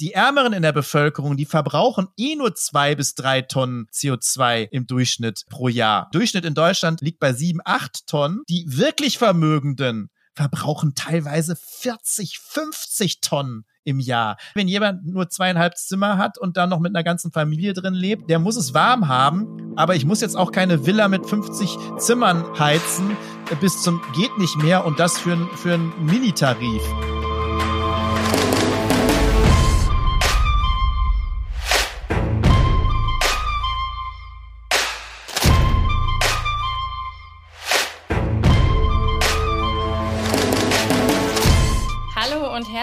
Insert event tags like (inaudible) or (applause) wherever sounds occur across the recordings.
die Ärmeren in der Bevölkerung, die verbrauchen eh nur zwei bis drei Tonnen CO2 im Durchschnitt pro Jahr. Durchschnitt in Deutschland liegt bei sieben, acht Tonnen. Die wirklich Vermögenden verbrauchen teilweise 40, 50 Tonnen im Jahr. Wenn jemand nur zweieinhalb Zimmer hat und dann noch mit einer ganzen Familie drin lebt, der muss es warm haben. Aber ich muss jetzt auch keine Villa mit 50 Zimmern heizen bis zum geht nicht mehr und das für, für einen Minitarif.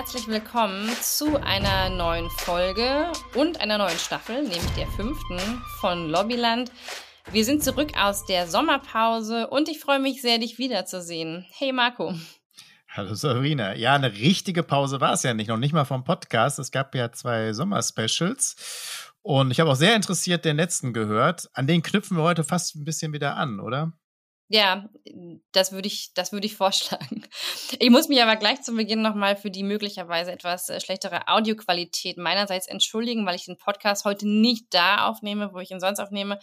Herzlich willkommen zu einer neuen Folge und einer neuen Staffel, nämlich der fünften von Lobbyland. Wir sind zurück aus der Sommerpause und ich freue mich sehr, dich wiederzusehen. Hey Marco. Hallo Sabrina. Ja, eine richtige Pause war es ja nicht, noch nicht mal vom Podcast. Es gab ja zwei Sommerspecials und ich habe auch sehr interessiert den letzten gehört. An den knüpfen wir heute fast ein bisschen wieder an, oder? Ja, das würde ich, das würde ich (laughs) vorschlagen. Ich muss mich aber gleich zu Beginn nochmal für die möglicherweise etwas äh, schlechtere Audioqualität meinerseits entschuldigen, weil ich den Podcast heute nicht da aufnehme, wo ich ihn sonst aufnehme.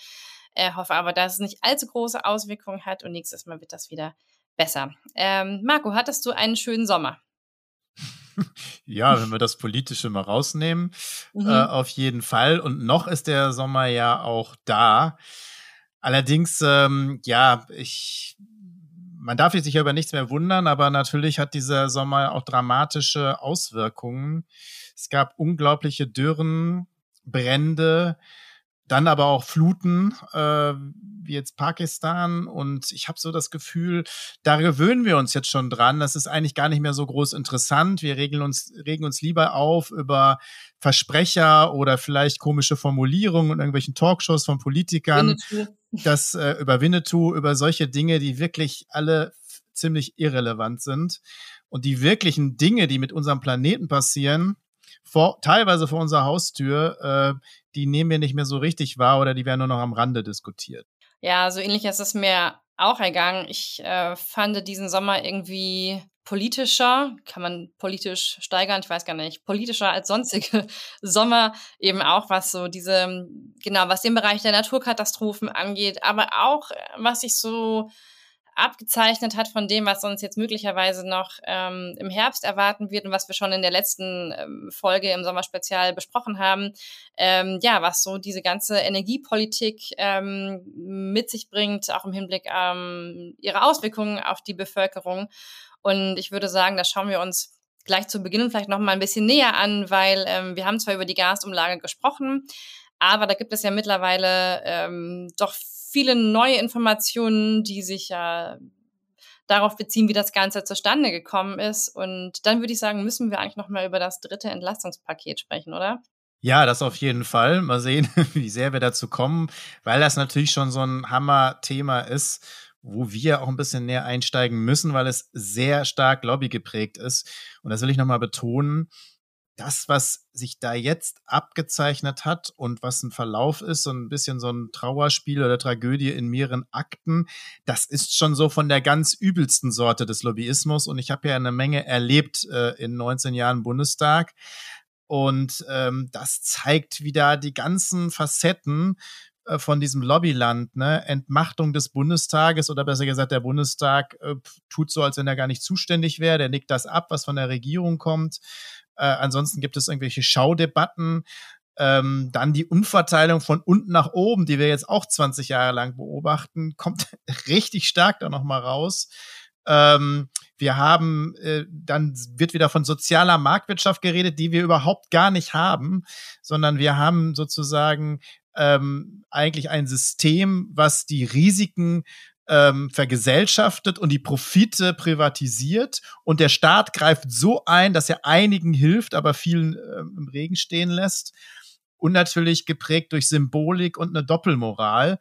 Äh, hoffe aber, dass es nicht allzu große Auswirkungen hat und nächstes Mal wird das wieder besser. Ähm, Marco, hattest du einen schönen Sommer? (laughs) Ja, wenn wir das Politische mal rausnehmen, mhm. äh, auf jeden Fall. Und noch ist der Sommer ja auch da. Allerdings, ähm, ja, ich, man darf sich über nichts mehr wundern, aber natürlich hat dieser Sommer auch dramatische Auswirkungen. Es gab unglaubliche Dürren, Brände, dann aber auch Fluten, äh, wie jetzt Pakistan. Und ich habe so das Gefühl, da gewöhnen wir uns jetzt schon dran. Das ist eigentlich gar nicht mehr so groß interessant. Wir regeln uns, regen uns lieber auf über Versprecher oder vielleicht komische Formulierungen in irgendwelchen Talkshows von Politikern. Winnetou. Das äh, über Winnetou, über solche Dinge, die wirklich alle ziemlich irrelevant sind. Und die wirklichen Dinge, die mit unserem Planeten passieren, vor, teilweise vor unserer Haustür, äh, die nehmen wir nicht mehr so richtig wahr oder die werden nur noch am Rande diskutiert. Ja, so ähnlich ist es mir auch ergangen. Ich äh, fand diesen Sommer irgendwie politischer, kann man politisch steigern, ich weiß gar nicht, politischer als sonstige (laughs) Sommer, eben auch was so diese, genau, was den Bereich der Naturkatastrophen angeht, aber auch was ich so abgezeichnet hat von dem, was uns jetzt möglicherweise noch ähm, im Herbst erwarten wird und was wir schon in der letzten ähm, Folge im Sommerspezial besprochen haben. Ähm, ja, was so diese ganze Energiepolitik ähm, mit sich bringt, auch im Hinblick ähm, ihre Auswirkungen auf die Bevölkerung. Und ich würde sagen, da schauen wir uns gleich zu Beginn vielleicht noch mal ein bisschen näher an, weil ähm, wir haben zwar über die Gasumlage gesprochen, aber da gibt es ja mittlerweile ähm, doch viele neue Informationen, die sich ja darauf beziehen, wie das Ganze zustande gekommen ist. Und dann würde ich sagen, müssen wir eigentlich noch mal über das dritte Entlastungspaket sprechen, oder? Ja, das auf jeden Fall. Mal sehen, (laughs) wie sehr wir dazu kommen, weil das natürlich schon so ein Hammer-Thema ist, wo wir auch ein bisschen näher einsteigen müssen, weil es sehr stark Lobby geprägt ist. Und das will ich nochmal betonen das, was sich da jetzt abgezeichnet hat und was ein Verlauf ist, so ein bisschen so ein Trauerspiel oder Tragödie in mehreren Akten, das ist schon so von der ganz übelsten Sorte des Lobbyismus. Und ich habe ja eine Menge erlebt äh, in 19 Jahren Bundestag. Und ähm, das zeigt wieder die ganzen Facetten äh, von diesem Lobbyland, ne? Entmachtung des Bundestages oder besser gesagt, der Bundestag äh, tut so, als wenn er gar nicht zuständig wäre, der nickt das ab, was von der Regierung kommt. Äh, ansonsten gibt es irgendwelche Schaudebatten. Ähm, dann die Umverteilung von unten nach oben, die wir jetzt auch 20 Jahre lang beobachten, kommt (laughs) richtig stark da nochmal raus. Ähm, wir haben, äh, dann wird wieder von sozialer Marktwirtschaft geredet, die wir überhaupt gar nicht haben, sondern wir haben sozusagen ähm, eigentlich ein System, was die Risiken ähm, vergesellschaftet und die Profite privatisiert und der Staat greift so ein, dass er einigen hilft, aber vielen ähm, im Regen stehen lässt und natürlich geprägt durch Symbolik und eine Doppelmoral.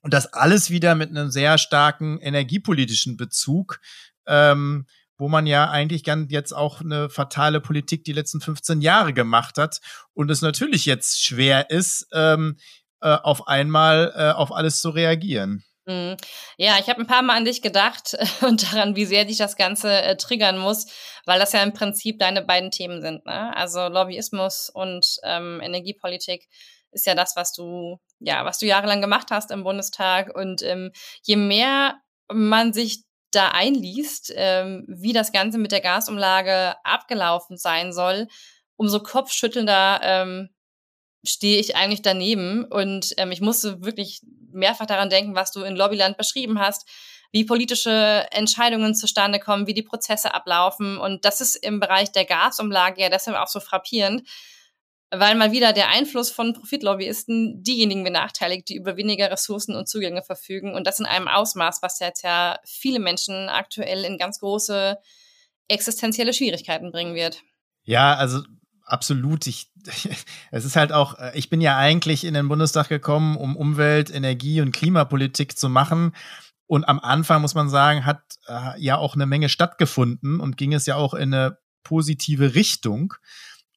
Und das alles wieder mit einem sehr starken energiepolitischen Bezug, ähm, wo man ja eigentlich ganz jetzt auch eine fatale Politik die letzten 15 Jahre gemacht hat und es natürlich jetzt schwer ist, ähm, äh, auf einmal äh, auf alles zu reagieren. Mhm. Ja, ich habe ein paar Mal an dich gedacht (laughs) und daran, wie sehr dich das Ganze äh, triggern muss, weil das ja im Prinzip deine beiden Themen sind. Ne? Also Lobbyismus und ähm, Energiepolitik ist ja das, was du ja, was du jahrelang gemacht hast im Bundestag. Und ähm, je mehr man sich da einliest, ähm, wie das Ganze mit der Gasumlage abgelaufen sein soll, umso kopfschüttelnder ähm, stehe ich eigentlich daneben. Und ähm, ich musste wirklich mehrfach daran denken, was du in Lobbyland beschrieben hast, wie politische Entscheidungen zustande kommen, wie die Prozesse ablaufen. Und das ist im Bereich der Gasumlage ja deshalb auch so frappierend, weil mal wieder der Einfluss von Profitlobbyisten diejenigen benachteiligt, die über weniger Ressourcen und Zugänge verfügen. Und das in einem Ausmaß, was jetzt ja viele Menschen aktuell in ganz große existenzielle Schwierigkeiten bringen wird. Ja, also absolut. Ich, (laughs) es ist halt auch, äh, ich bin ja eigentlich in den Bundestag gekommen, um Umwelt, Energie und Klimapolitik zu machen. Und am Anfang muss man sagen, hat äh, ja auch eine Menge stattgefunden und ging es ja auch in eine positive Richtung.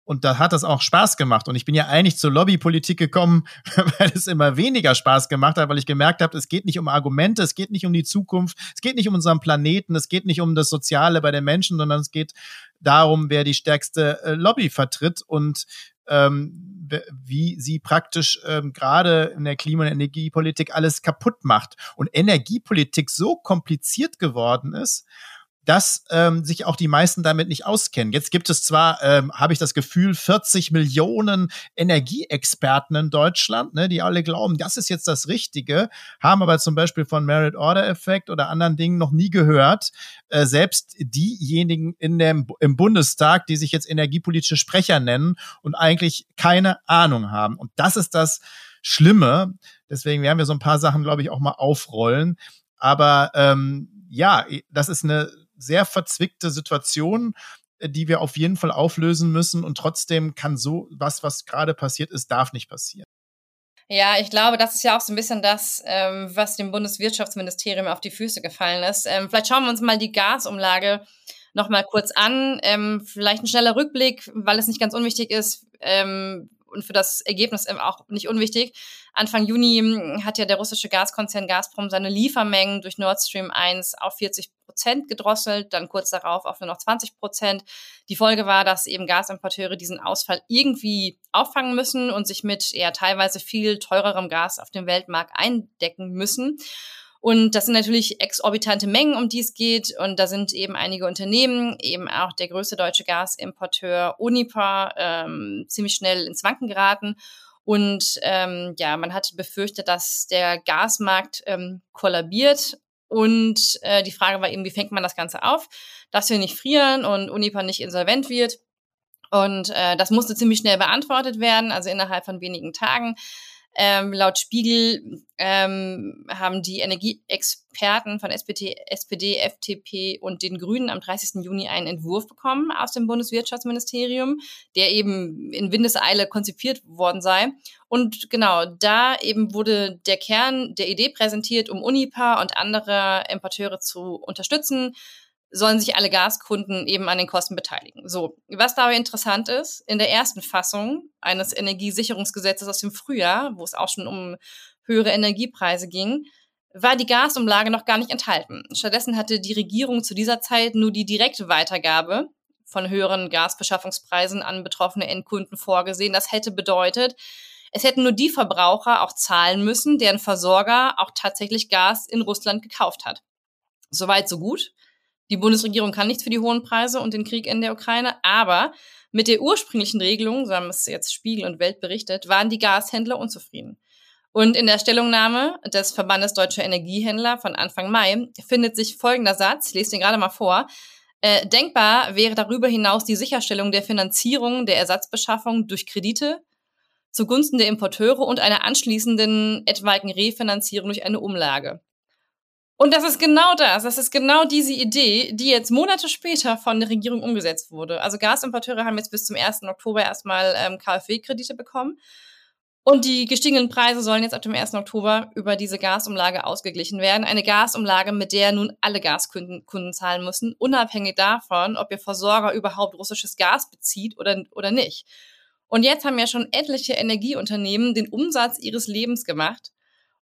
Und da hat das auch Spaß gemacht. Und ich bin ja eigentlich zur Lobbypolitik gekommen, (laughs) weil es immer weniger Spaß gemacht hat, weil ich gemerkt habe, es geht nicht um Argumente, es geht nicht um die Zukunft, es geht nicht um unseren Planeten, es geht nicht um das Soziale bei den Menschen, sondern es geht darum, wer die stärkste äh, Lobby vertritt und ähm, wie sie praktisch ähm, gerade in der Klima- und Energiepolitik alles kaputt macht. Und Energiepolitik so kompliziert geworden ist, dass ähm, sich auch die meisten damit nicht auskennen. Jetzt gibt es zwar, ähm, habe ich das Gefühl, 40 Millionen Energieexperten in Deutschland, ne, die alle glauben, das ist jetzt das Richtige, haben aber zum Beispiel von Merit Order Effekt oder anderen Dingen noch nie gehört. Äh, selbst diejenigen in dem, im Bundestag, die sich jetzt energiepolitische Sprecher nennen und eigentlich keine Ahnung haben. Und das ist das Schlimme. Deswegen werden wir so ein paar Sachen, glaube ich, auch mal aufrollen. Aber ähm, ja, das ist eine sehr verzwickte Situation, äh, die wir auf jeden Fall auflösen müssen. Und trotzdem kann so was, was gerade passiert ist, darf nicht passieren. Ja, ich glaube, das ist ja auch so ein bisschen das, ähm, was dem Bundeswirtschaftsministerium auf die Füße gefallen ist. Ähm, vielleicht schauen wir uns mal die Gasumlage noch mal kurz an. Ähm, vielleicht ein schneller Rückblick, weil es nicht ganz unwichtig ist. Ähm, und für das Ergebnis auch nicht unwichtig. Anfang Juni hm, hat ja der russische Gaskonzern Gazprom seine Liefermengen durch Nord Stream 1 auf 40 Prozent gedrosselt, dann kurz darauf auf nur noch 20 Prozent. Die Folge war, dass eben Gasimporteure diesen Ausfall irgendwie auffangen müssen und sich mit eher teilweise viel teurerem Gas auf dem Weltmarkt eindecken müssen. Und das sind natürlich exorbitante Mengen, um die es geht. Und da sind eben einige Unternehmen, eben auch der größte deutsche Gasimporteur Unipa, ähm, ziemlich schnell ins Wanken geraten. Und ähm, ja, man hat befürchtet, dass der Gasmarkt ähm, kollabiert. Und äh, die Frage war eben, wie fängt man das Ganze auf, dass wir nicht frieren und Unipa nicht insolvent wird. Und äh, das musste ziemlich schnell beantwortet werden, also innerhalb von wenigen Tagen. Ähm, laut Spiegel ähm, haben die Energieexperten von SPD, SPD, FDP und den Grünen am 30. Juni einen Entwurf bekommen aus dem Bundeswirtschaftsministerium, der eben in Windeseile konzipiert worden sei. Und genau, da eben wurde der Kern der Idee präsentiert, um Unipa und andere Importeure zu unterstützen sollen sich alle Gaskunden eben an den Kosten beteiligen. So, was dabei interessant ist, in der ersten Fassung eines Energiesicherungsgesetzes aus dem Frühjahr, wo es auch schon um höhere Energiepreise ging, war die Gasumlage noch gar nicht enthalten. Stattdessen hatte die Regierung zu dieser Zeit nur die direkte Weitergabe von höheren Gasbeschaffungspreisen an betroffene Endkunden vorgesehen. Das hätte bedeutet, es hätten nur die Verbraucher auch zahlen müssen, deren Versorger auch tatsächlich Gas in Russland gekauft hat. Soweit, so gut. Die Bundesregierung kann nichts für die hohen Preise und den Krieg in der Ukraine, aber mit der ursprünglichen Regelung, so haben es jetzt Spiegel und Welt berichtet, waren die Gashändler unzufrieden. Und in der Stellungnahme des Verbandes Deutscher Energiehändler von Anfang Mai findet sich folgender Satz, ich lese den gerade mal vor. Äh, denkbar wäre darüber hinaus die Sicherstellung der Finanzierung der Ersatzbeschaffung durch Kredite zugunsten der Importeure und einer anschließenden etwaigen Refinanzierung durch eine Umlage. Und das ist genau das. Das ist genau diese Idee, die jetzt Monate später von der Regierung umgesetzt wurde. Also Gasimporteure haben jetzt bis zum 1. Oktober erstmal ähm, KfW-Kredite bekommen. Und die gestiegenen Preise sollen jetzt ab dem 1. Oktober über diese Gasumlage ausgeglichen werden. Eine Gasumlage, mit der nun alle Gaskunden Kunden zahlen müssen, unabhängig davon, ob ihr Versorger überhaupt russisches Gas bezieht oder, oder nicht. Und jetzt haben ja schon etliche Energieunternehmen den Umsatz ihres Lebens gemacht.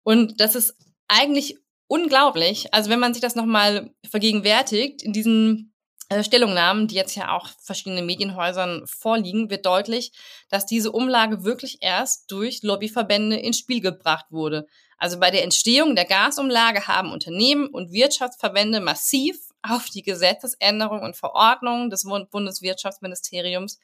Und das ist eigentlich unglaublich. Also wenn man sich das nochmal vergegenwärtigt, in diesen äh, Stellungnahmen, die jetzt ja auch verschiedenen Medienhäusern vorliegen, wird deutlich, dass diese Umlage wirklich erst durch Lobbyverbände ins Spiel gebracht wurde. Also bei der Entstehung der Gasumlage haben Unternehmen und Wirtschaftsverbände massiv auf die Gesetzesänderung und Verordnungen des Bundeswirtschaftsministeriums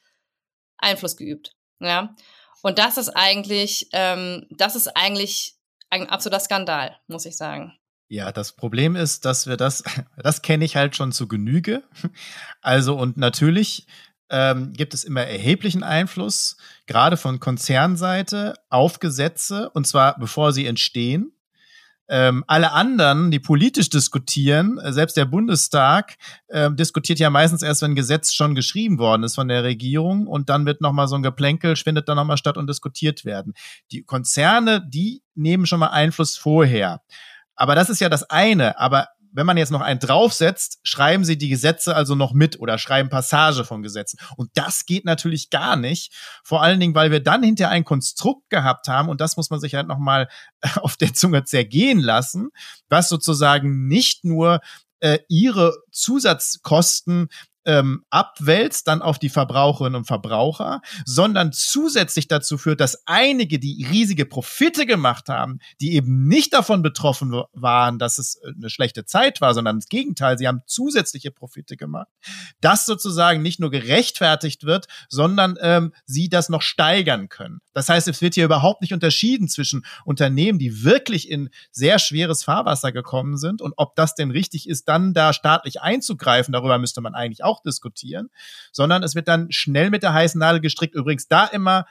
Einfluss geübt. Ja, und das ist eigentlich, ähm, das ist eigentlich ein absoluter Skandal, muss ich sagen. Ja, das Problem ist, dass wir das, (laughs) das kenne ich halt schon zu Genüge. Also und natürlich ähm, gibt es immer erheblichen Einfluss, gerade von Konzernseite, auf Gesetze, und zwar bevor sie entstehen. Ähm, alle anderen, die politisch diskutieren, selbst der Bundestag äh, diskutiert ja meistens erst, wenn ein Gesetz schon geschrieben worden ist von der Regierung und dann wird nochmal so ein Geplänkel, findet dann nochmal statt und diskutiert werden. Die Konzerne, die nehmen schon mal Einfluss vorher. Aber das ist ja das eine. Aber wenn man jetzt noch einen draufsetzt, schreiben sie die Gesetze also noch mit oder schreiben Passage von Gesetzen. Und das geht natürlich gar nicht. Vor allen Dingen, weil wir dann hinterher ein Konstrukt gehabt haben und das muss man sich halt nochmal (laughs) auf der Zunge zergehen lassen, was sozusagen nicht nur äh, ihre Zusatzkosten ähm, abwälzt dann auf die Verbraucherinnen und Verbraucher, sondern zusätzlich dazu führt, dass einige, die riesige Profite gemacht haben, die eben nicht davon betroffen waren, dass es äh, eine schlechte Zeit war, sondern das Gegenteil, sie haben zusätzliche Profite gemacht, das sozusagen nicht nur gerechtfertigt wird, sondern ähm, sie das noch steigern können. Das heißt, es wird hier überhaupt nicht unterschieden zwischen Unternehmen, die wirklich in sehr schweres Fahrwasser gekommen sind und ob das denn richtig ist, dann da staatlich einzugreifen, darüber müsste man eigentlich auch auch diskutieren, sondern es wird dann schnell mit der heißen Nadel gestrickt. Übrigens da immer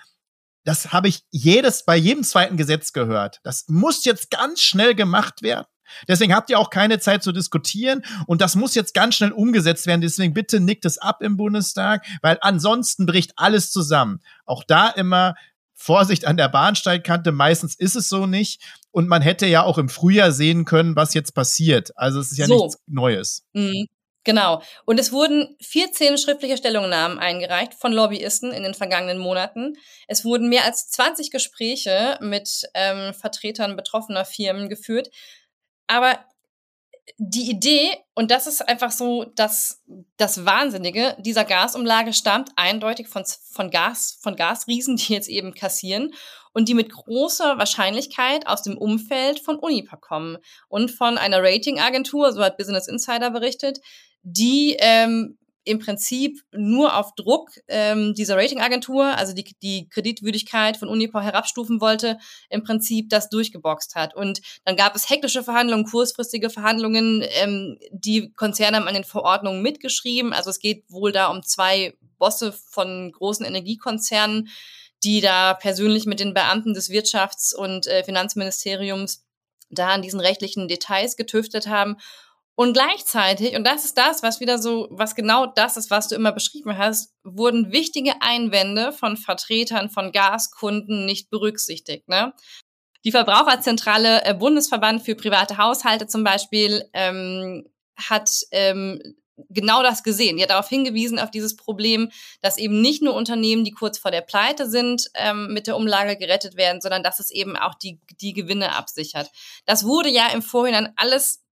das habe ich jedes, bei jedem zweiten Gesetz gehört. Das muss jetzt ganz schnell gemacht werden. Deswegen habt ihr auch keine Zeit zu diskutieren und das muss jetzt ganz schnell umgesetzt werden. Deswegen bitte nickt es ab im Bundestag, weil ansonsten bricht alles zusammen. Auch da immer Vorsicht an der Bahnsteigkante. Meistens ist es so nicht. Und man hätte ja auch im Frühjahr sehen können, was jetzt passiert. Also es ist ja so. nichts Neues. Mhm. Genau. Und es wurden 14 schriftliche Stellungnahmen eingereicht von Lobbyisten in den vergangenen Monaten. Es wurden mehr als 20 Gespräche mit ähm, Vertretern betroffener Firmen geführt. Aber die Idee, und das ist einfach so das, das Wahnsinnige, dieser Gasumlage stammt eindeutig von, von Gas, von Gasriesen, die jetzt eben kassieren und die mit großer Wahrscheinlichkeit aus dem Umfeld von Unipa kommen und von einer Ratingagentur, so hat Business Insider berichtet, die ähm, im Prinzip nur auf Druck ähm, dieser Ratingagentur, also die, die Kreditwürdigkeit von Unipa herabstufen wollte, im Prinzip das durchgeboxt hat. Und dann gab es hektische Verhandlungen, kurzfristige Verhandlungen. Ähm, die Konzerne haben an den Verordnungen mitgeschrieben. Also es geht wohl da um zwei Bosse von großen Energiekonzernen, die da persönlich mit den Beamten des Wirtschafts- und äh, Finanzministeriums da an diesen rechtlichen Details getüftet haben. Und gleichzeitig, und das ist das, was wieder so, was genau das ist, was du immer beschrieben hast, wurden wichtige Einwände von Vertretern von Gaskunden nicht berücksichtigt. Ne? Die Verbraucherzentrale äh, Bundesverband für private Haushalte zum Beispiel ähm, hat ähm, genau das gesehen. Die hat darauf hingewiesen, auf dieses Problem, dass eben nicht nur Unternehmen, die kurz vor der Pleite sind, ähm, mit der Umlage gerettet werden, sondern dass es eben auch die, die Gewinne absichert. Das wurde ja im Vorhinein alles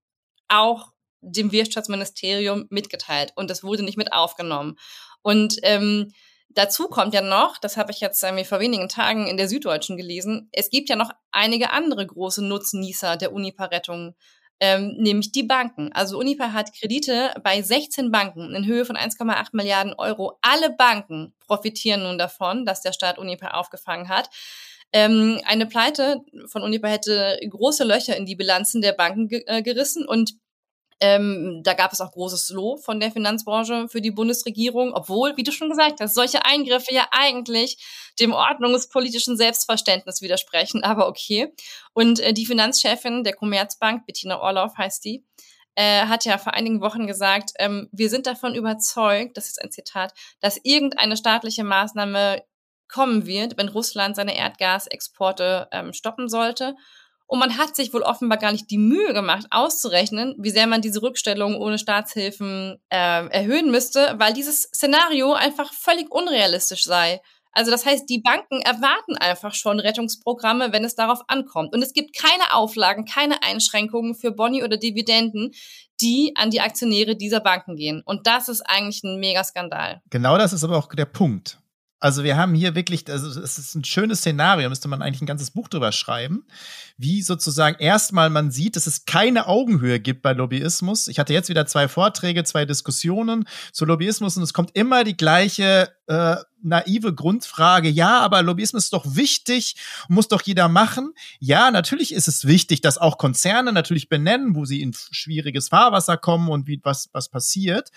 auch dem Wirtschaftsministerium mitgeteilt und das wurde nicht mit aufgenommen. Und ähm, dazu kommt ja noch, das habe ich jetzt äh, vor wenigen Tagen in der Süddeutschen gelesen, es gibt ja noch einige andere große Nutznießer der Unipa-Rettung, ähm, nämlich die Banken. Also Unipa hat Kredite bei 16 Banken in Höhe von 1,8 Milliarden Euro. Alle Banken profitieren nun davon, dass der Staat Unipa aufgefangen hat. Ähm, eine Pleite von Unipa hätte große Löcher in die Bilanzen der Banken ge äh, gerissen und ähm, da gab es auch großes Lob von der Finanzbranche für die Bundesregierung, obwohl, wie du schon gesagt hast, solche Eingriffe ja eigentlich dem ordnungspolitischen Selbstverständnis widersprechen, aber okay. Und äh, die Finanzchefin der Commerzbank, Bettina Orloff heißt die, äh, hat ja vor einigen Wochen gesagt, ähm, wir sind davon überzeugt, das ist ein Zitat, dass irgendeine staatliche Maßnahme kommen wird, wenn Russland seine Erdgasexporte ähm, stoppen sollte. Und man hat sich wohl offenbar gar nicht die Mühe gemacht, auszurechnen, wie sehr man diese Rückstellung ohne Staatshilfen äh, erhöhen müsste, weil dieses Szenario einfach völlig unrealistisch sei. Also das heißt, die Banken erwarten einfach schon Rettungsprogramme, wenn es darauf ankommt. Und es gibt keine Auflagen, keine Einschränkungen für Boni oder Dividenden, die an die Aktionäre dieser Banken gehen. Und das ist eigentlich ein Megaskandal. Genau das ist aber auch der Punkt. Also wir haben hier wirklich, also es ist ein schönes Szenario, müsste man eigentlich ein ganzes Buch drüber schreiben, wie sozusagen erstmal man sieht, dass es keine Augenhöhe gibt bei Lobbyismus. Ich hatte jetzt wieder zwei Vorträge, zwei Diskussionen zu Lobbyismus und es kommt immer die gleiche äh, naive Grundfrage, ja, aber Lobbyismus ist doch wichtig, muss doch jeder machen. Ja, natürlich ist es wichtig, dass auch Konzerne natürlich benennen, wo sie in schwieriges Fahrwasser kommen und wie was, was passiert.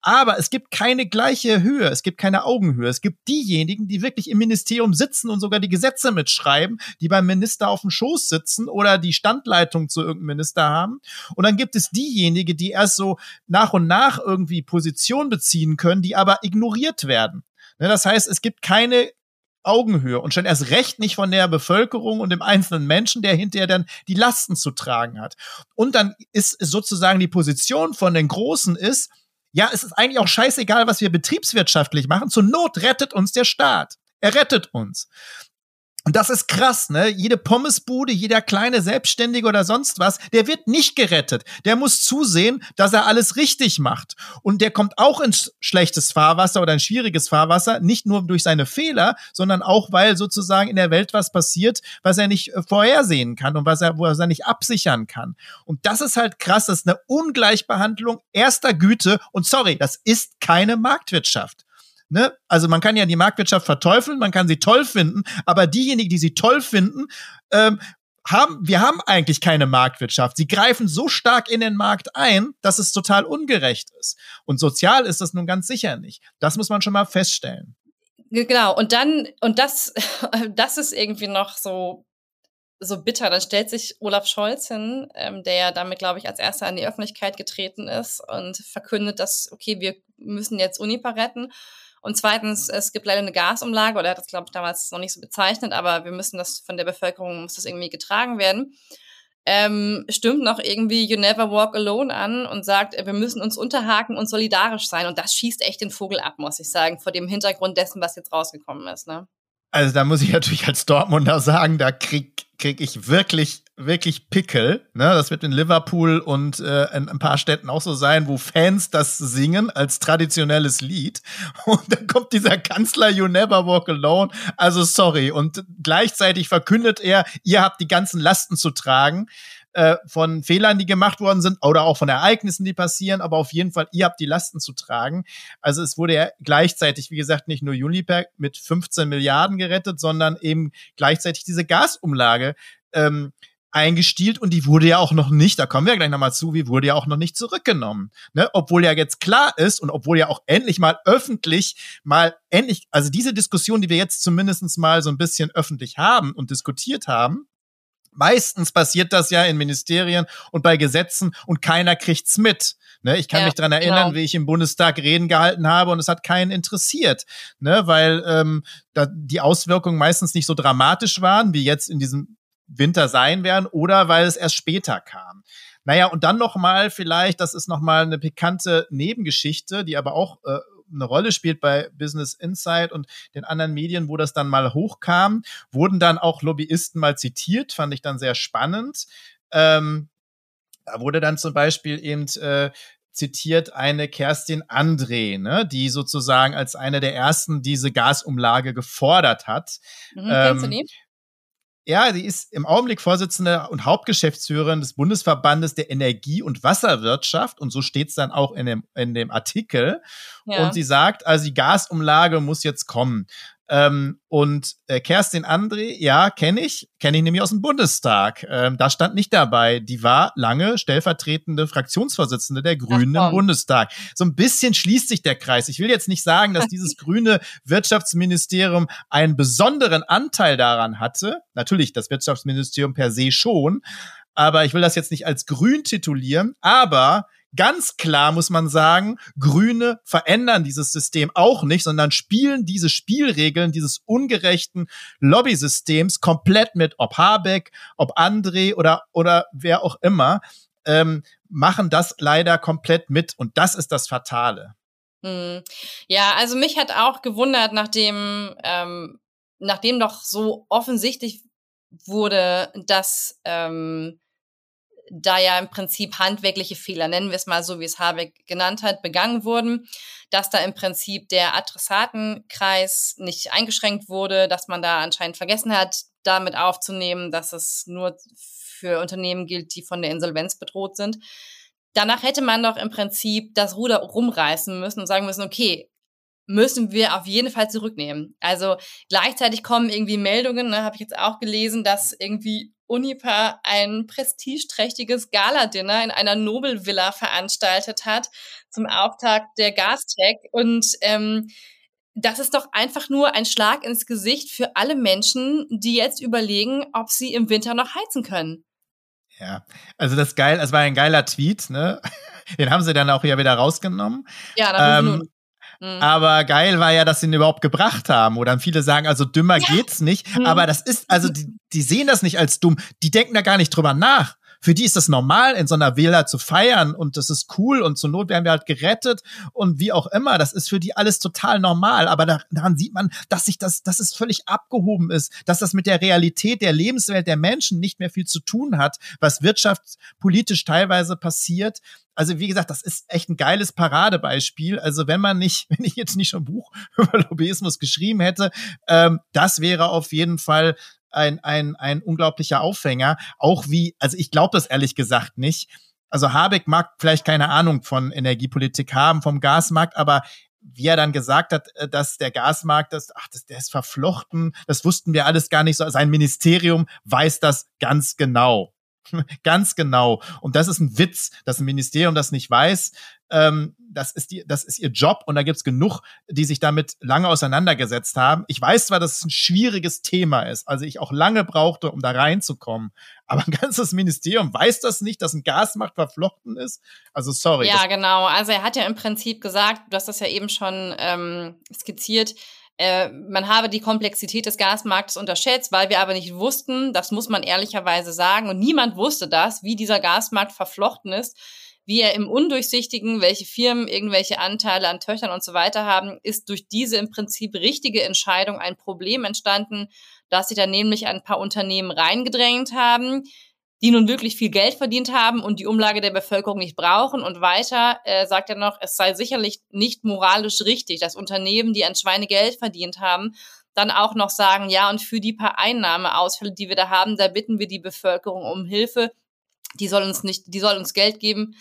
Aber es gibt keine gleiche Höhe, es gibt keine Augenhöhe. Es gibt diejenigen, die wirklich im Ministerium sitzen und sogar die Gesetze mitschreiben, die beim Minister auf dem Schoß sitzen oder die Standleitung zu irgendeinem Minister haben. Und dann gibt es diejenigen, die erst so nach und nach irgendwie Position beziehen können, die aber ignoriert werden. Ne, das heißt, es gibt keine Augenhöhe und schon erst recht nicht von der Bevölkerung und dem einzelnen Menschen, der hinterher dann die Lasten zu tragen hat. Und dann ist sozusagen die Position von den Großen ist, ja, es ist eigentlich auch scheißegal, was wir betriebswirtschaftlich machen. Zur Not rettet uns der Staat. Er rettet uns. Und das ist krass, ne? Jede Pommesbude, jeder kleine Selbstständige oder sonst was, der wird nicht gerettet. Der muss zusehen, dass er alles richtig macht. Und der kommt auch ins schlechtes Fahrwasser oder ein schwieriges Fahrwasser, nicht nur durch seine Fehler, sondern auch, weil sozusagen in der Welt was passiert, was er nicht äh, vorhersehen kann und was er, wo er nicht absichern kann. Und das ist halt krass, das ist eine Ungleichbehandlung erster Güte. Und sorry, das ist keine Marktwirtschaft. Ne? Also man kann ja die Marktwirtschaft verteufeln, man kann sie toll finden, aber diejenigen, die sie toll finden, ähm, haben, wir haben eigentlich keine Marktwirtschaft. Sie greifen so stark in den Markt ein, dass es total ungerecht ist. Und sozial ist das nun ganz sicher nicht. Das muss man schon mal feststellen. Genau. Und dann, und das, (laughs) das ist irgendwie noch so, so bitter. Dann stellt sich Olaf Scholz hin, ähm, der ja damit, glaube ich, als erster an die Öffentlichkeit getreten ist und verkündet, dass, okay, wir müssen jetzt Unipa retten. Und zweitens, es gibt leider eine Gasumlage, oder er hat das, glaube ich, damals noch nicht so bezeichnet, aber wir müssen das von der Bevölkerung, muss das irgendwie getragen werden. Ähm, stimmt noch irgendwie You Never Walk Alone an und sagt, wir müssen uns unterhaken und solidarisch sein. Und das schießt echt den Vogel ab, muss ich sagen, vor dem Hintergrund dessen, was jetzt rausgekommen ist. Ne? Also da muss ich natürlich als Dortmunder sagen, da krieg, krieg ich wirklich wirklich Pickel. Ne? Das wird in Liverpool und äh, in ein paar Städten auch so sein, wo Fans das singen als traditionelles Lied. (laughs) Und dann kommt dieser Kanzler You Never Walk Alone. Also sorry. Und gleichzeitig verkündet er, ihr habt die ganzen Lasten zu tragen äh, von Fehlern, die gemacht worden sind oder auch von Ereignissen, die passieren, aber auf jeden Fall, ihr habt die Lasten zu tragen. Also es wurde ja gleichzeitig, wie gesagt, nicht nur Uniper mit 15 Milliarden gerettet, sondern eben gleichzeitig diese Gasumlage ähm, eingestielt und die wurde ja auch noch nicht, da kommen wir gleich nochmal zu, wie wurde ja auch noch nicht zurückgenommen. Ne? Obwohl ja jetzt klar ist und obwohl ja auch endlich mal öffentlich mal endlich, also diese Diskussion, die wir jetzt zumindestens mal so ein bisschen öffentlich haben und diskutiert haben, meistens passiert das ja in Ministerien und bei Gesetzen und keiner kriegt's mit. Ne, ich kann ja, mich dran erinnern, genau. wie ich im Bundestag Reden gehalten habe und es hat keinen interessiert, ne, weil ähm, da die Auswirkungen meistens nicht so dramatisch waren wie jetzt in diesem Winter sein werden oder weil es erst später kam. Naja, und dann nochmal vielleicht, das ist nochmal eine pikante Nebengeschichte, die aber auch äh, eine Rolle spielt bei Business Insight und den anderen Medien, wo das dann mal hochkam, wurden dann auch Lobbyisten mal zitiert, fand ich dann sehr spannend. Ähm, da wurde dann zum Beispiel eben äh, zitiert eine Kerstin André, ne, die sozusagen als eine der ersten diese Gasumlage gefordert hat. Mhm, ähm, ja, sie ist im Augenblick Vorsitzende und Hauptgeschäftsführerin des Bundesverbandes der Energie- und Wasserwirtschaft. Und so steht es dann auch in dem, in dem Artikel. Ja. Und sie sagt, also die Gasumlage muss jetzt kommen. Ähm, und äh, Kerstin André, ja, kenne ich, kenne ich nämlich aus dem Bundestag. Ähm, da stand nicht dabei. Die war lange stellvertretende Fraktionsvorsitzende der Grünen im Bundestag. So ein bisschen schließt sich der Kreis. Ich will jetzt nicht sagen, dass (laughs) dieses grüne Wirtschaftsministerium einen besonderen Anteil daran hatte. Natürlich, das Wirtschaftsministerium per se schon. Aber ich will das jetzt nicht als grün titulieren. Aber Ganz klar muss man sagen, Grüne verändern dieses System auch nicht, sondern spielen diese Spielregeln dieses ungerechten Lobbysystems komplett mit, ob Habeck, ob André oder, oder wer auch immer, ähm, machen das leider komplett mit. Und das ist das Fatale. Hm. Ja, also mich hat auch gewundert, nachdem, ähm, nachdem doch so offensichtlich wurde, dass ähm, da ja im Prinzip handwerkliche Fehler, nennen wir es mal so, wie es Habeck genannt hat, begangen wurden, dass da im Prinzip der Adressatenkreis nicht eingeschränkt wurde, dass man da anscheinend vergessen hat, damit aufzunehmen, dass es nur für Unternehmen gilt, die von der Insolvenz bedroht sind. Danach hätte man doch im Prinzip das Ruder rumreißen müssen und sagen müssen, okay, müssen wir auf jeden Fall zurücknehmen. Also gleichzeitig kommen irgendwie Meldungen, ne, habe ich jetzt auch gelesen, dass irgendwie Unipa ein prestigeträchtiges Gala-Dinner in einer Nobelvilla veranstaltet hat zum Auftakt der Gastech. Und ähm, das ist doch einfach nur ein Schlag ins Gesicht für alle Menschen, die jetzt überlegen, ob sie im Winter noch heizen können. Ja, also das geil, es war ein geiler Tweet, ne? (laughs) Den haben sie dann auch ja wieder rausgenommen. Ja, fünf ähm, Mhm. Aber geil war ja, dass sie ihn überhaupt gebracht haben. Oder viele sagen, also dümmer ja. geht's nicht. Mhm. Aber das ist, also die, die sehen das nicht als dumm. Die denken da gar nicht drüber nach. Für die ist das normal, in so einer Villa zu feiern und das ist cool und zur Not werden wir halt gerettet und wie auch immer. Das ist für die alles total normal. Aber daran sieht man, dass sich das, dass es völlig abgehoben ist, dass das mit der Realität der Lebenswelt der Menschen nicht mehr viel zu tun hat, was wirtschaftspolitisch teilweise passiert. Also wie gesagt, das ist echt ein geiles Paradebeispiel. Also wenn man nicht, (laughs) wenn ich jetzt nicht schon ein Buch (laughs) über Lobbyismus geschrieben hätte, ähm, das wäre auf jeden Fall ein, ein, ein unglaublicher Aufhänger. Auch wie, also ich glaube das ehrlich gesagt nicht. Also Habeck mag vielleicht keine Ahnung von Energiepolitik haben, vom Gasmarkt, aber wie er dann gesagt hat, äh, dass der Gasmarkt, das, ach, das, der ist verflochten, das wussten wir alles gar nicht so. Sein Ministerium weiß das ganz genau. (laughs) Ganz genau. Und das ist ein Witz, dass ein Ministerium das nicht weiß. Ähm, das, ist die, das ist ihr Job und da gibt's genug, die sich damit lange auseinandergesetzt haben. Ich weiß zwar, dass es ein schwieriges Thema ist, also ich auch lange brauchte, um da reinzukommen, (laughs) aber ein ganzes Ministerium weiß das nicht, dass ein Gasmarkt verflochten ist. Also sorry. Ja, genau. Also er hat ja im Prinzip gesagt, du hast das ja eben schon ähm, skizziert, äh, man habe die Komplexität des Gasmarktes unterschätzt, weil wir aber nicht wussten, das muss man ehrlicherweise sagen, und niemand wusste das, wie dieser Gasmarkt verflochten ist, wie er im Undurchsichtigen, welche Firmen irgendwelche Anteile an Töchtern und so weiter haben, ist durch diese im Prinzip richtige Entscheidung ein Problem entstanden, dass sich da nämlich ein paar Unternehmen reingedrängt haben, die nun wirklich viel Geld verdient haben und die Umlage der Bevölkerung nicht brauchen. Und weiter äh, sagt er noch, es sei sicherlich nicht moralisch richtig, dass Unternehmen, die an Schweine Geld verdient haben, dann auch noch sagen, ja, und für die paar Einnahmeausfälle, die wir da haben, da bitten wir die Bevölkerung um Hilfe. Die soll uns nicht, die soll uns Geld geben.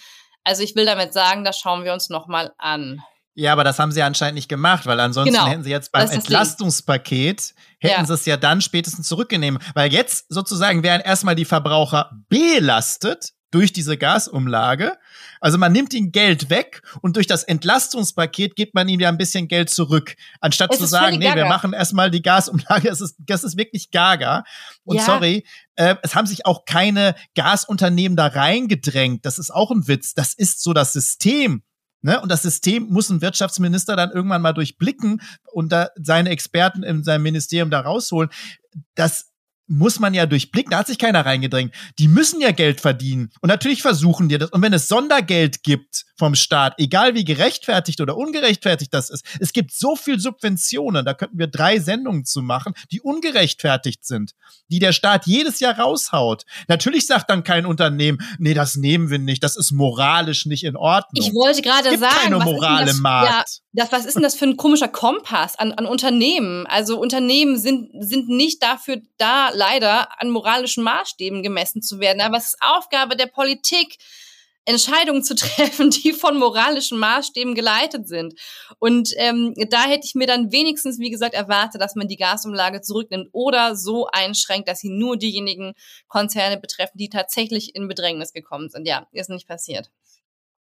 Also ich will damit sagen, das schauen wir uns nochmal an. Ja, aber das haben sie anscheinend nicht gemacht, weil ansonsten genau. hätten sie jetzt beim Entlastungspaket, hätten ja. sie es ja dann spätestens zurückgenommen. Weil jetzt sozusagen werden erstmal die Verbraucher belastet durch diese Gasumlage. Also man nimmt ihnen Geld weg und durch das Entlastungspaket gibt man ihnen ja ein bisschen Geld zurück. Anstatt es zu sagen, nee, gaga. wir machen erstmal die Gasumlage. Das ist, das ist wirklich gaga. Und ja. sorry, äh, es haben sich auch keine Gasunternehmen da reingedrängt. Das ist auch ein Witz. Das ist so das System. Ne? Und das System muss ein Wirtschaftsminister dann irgendwann mal durchblicken und da seine Experten in seinem Ministerium da rausholen. Das muss man ja durchblicken. Da hat sich keiner reingedrängt. Die müssen ja Geld verdienen. Und natürlich versuchen die das. Und wenn es Sondergeld gibt vom Staat, egal wie gerechtfertigt oder ungerechtfertigt das ist, es gibt so viel Subventionen, da könnten wir drei Sendungen zu machen, die ungerechtfertigt sind, die der Staat jedes Jahr raushaut. Natürlich sagt dann kein Unternehmen, nee, das nehmen wir nicht, das ist moralisch nicht in Ordnung. Ich wollte gerade sagen, keine Moral im Markt. Ja, das, was ist denn das für ein komischer Kompass an, an Unternehmen? Also Unternehmen sind, sind nicht dafür da, leider an moralischen Maßstäben gemessen zu werden. Aber es ist Aufgabe der Politik, Entscheidungen zu (laughs) treffen, die von moralischen Maßstäben geleitet sind. Und ähm, da hätte ich mir dann wenigstens, wie gesagt, erwartet, dass man die Gasumlage zurücknimmt oder so einschränkt, dass sie nur diejenigen Konzerne betreffen, die tatsächlich in Bedrängnis gekommen sind. Ja, ist nicht passiert.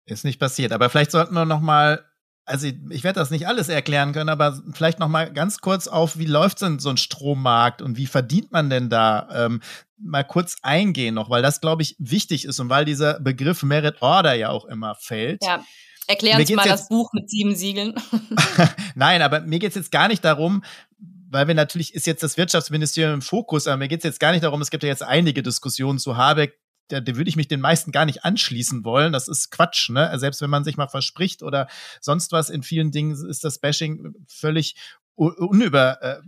Ist nicht passiert. Aber vielleicht sollten wir noch mal also ich werde das nicht alles erklären können, aber vielleicht noch mal ganz kurz auf, wie läuft denn so ein Strommarkt und wie verdient man denn da? Ähm, mal kurz eingehen noch, weil das, glaube ich, wichtig ist und weil dieser Begriff Merit Order ja auch immer fällt. Ja. Erklär uns mal das Buch mit sieben Siegeln. (laughs) Nein, aber mir geht es jetzt gar nicht darum, weil wir natürlich ist jetzt das Wirtschaftsministerium im Fokus, aber mir geht es jetzt gar nicht darum, es gibt ja jetzt einige Diskussionen zu Habeck, da, da würde ich mich den meisten gar nicht anschließen wollen. Das ist Quatsch, ne? Selbst wenn man sich mal verspricht oder sonst was, in vielen Dingen ist das Bashing völlig unüber, äh,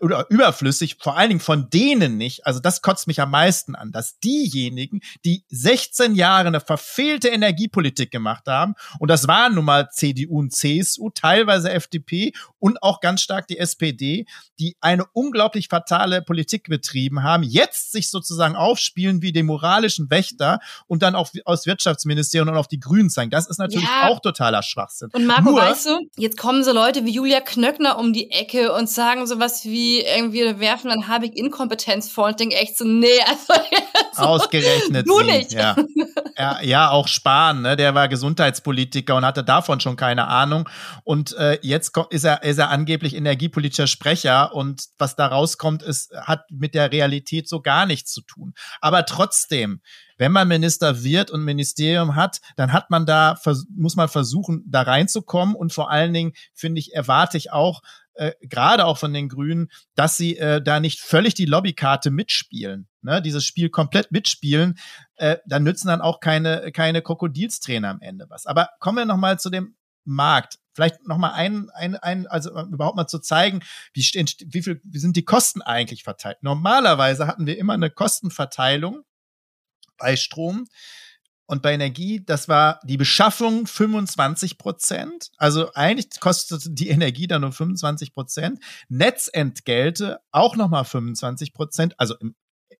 oder überflüssig, vor allen Dingen von denen nicht. Also das kotzt mich am meisten an, dass diejenigen, die 16 Jahre eine verfehlte Energiepolitik gemacht haben, und das waren nun mal CDU und CSU, teilweise FDP und auch ganz stark die SPD, die eine unglaublich fatale Politik betrieben haben, jetzt sich sozusagen aufspielen wie die moralischen Wächter und dann auch aus Wirtschaftsministerium und auf die Grünen zeigen. Das ist natürlich ja. auch totaler Schwachsinn. Und Marco, Nur, weißt du, jetzt kommen so Leute wie Julia Knöckner um die Ecke und sagen sowas wie irgendwie werfen dann Habig Inkompetenz vor und denke echt so, nee, also (laughs) so, ausgerechnet. Du nicht. Ja. (laughs) ja, ja, auch Spahn, ne? der war Gesundheitspolitiker und hatte davon schon keine Ahnung. Und äh, jetzt ist er, ist er angeblich energiepolitischer Sprecher und was da rauskommt, ist, hat mit der Realität so gar nichts zu tun. Aber trotzdem, wenn man Minister wird und Ministerium hat, dann hat man da, muss man versuchen, da reinzukommen und vor allen Dingen, finde ich, erwarte ich auch, äh, gerade auch von den Grünen, dass sie äh, da nicht völlig die Lobbykarte mitspielen, ne? dieses Spiel komplett mitspielen, äh, dann nützen dann auch keine, keine Krokodilsträne am Ende was. Aber kommen wir nochmal zu dem Markt. Vielleicht nochmal ein, ein, ein, also überhaupt mal zu zeigen, wie, wie viel, wie sind die Kosten eigentlich verteilt. Normalerweise hatten wir immer eine Kostenverteilung bei Strom und bei Energie, das war die Beschaffung 25 Prozent. Also eigentlich kostet die Energie dann nur 25 Prozent. Netzentgelte auch nochmal 25 Prozent, also im,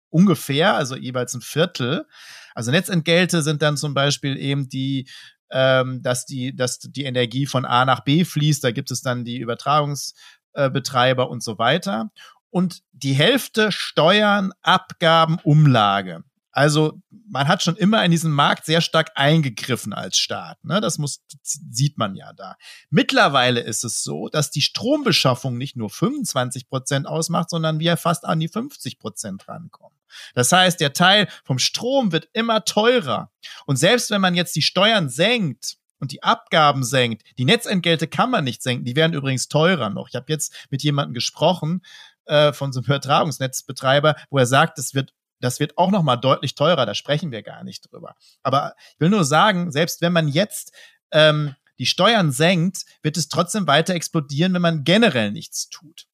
ungefähr, also jeweils ein Viertel. Also Netzentgelte sind dann zum Beispiel eben die, ähm, dass die, dass die Energie von A nach B fließt. Da gibt es dann die Übertragungsbetreiber äh, und so weiter. Und die Hälfte Steuern, Abgaben, Umlage. Also man hat schon immer in diesen Markt sehr stark eingegriffen als Staat. Ne? Das muss, sieht man ja da. Mittlerweile ist es so, dass die Strombeschaffung nicht nur 25 Prozent ausmacht, sondern wir fast an die 50 Prozent rankommen. Das heißt, der Teil vom Strom wird immer teurer. Und selbst wenn man jetzt die Steuern senkt, und die Abgaben senkt. Die Netzentgelte kann man nicht senken, die werden übrigens teurer noch. Ich habe jetzt mit jemandem gesprochen äh, von so einem Übertragungsnetzbetreiber, wo er sagt, es wird das wird auch noch mal deutlich teurer, da sprechen wir gar nicht drüber. Aber ich will nur sagen, selbst wenn man jetzt ähm, die Steuern senkt, wird es trotzdem weiter explodieren, wenn man generell nichts tut.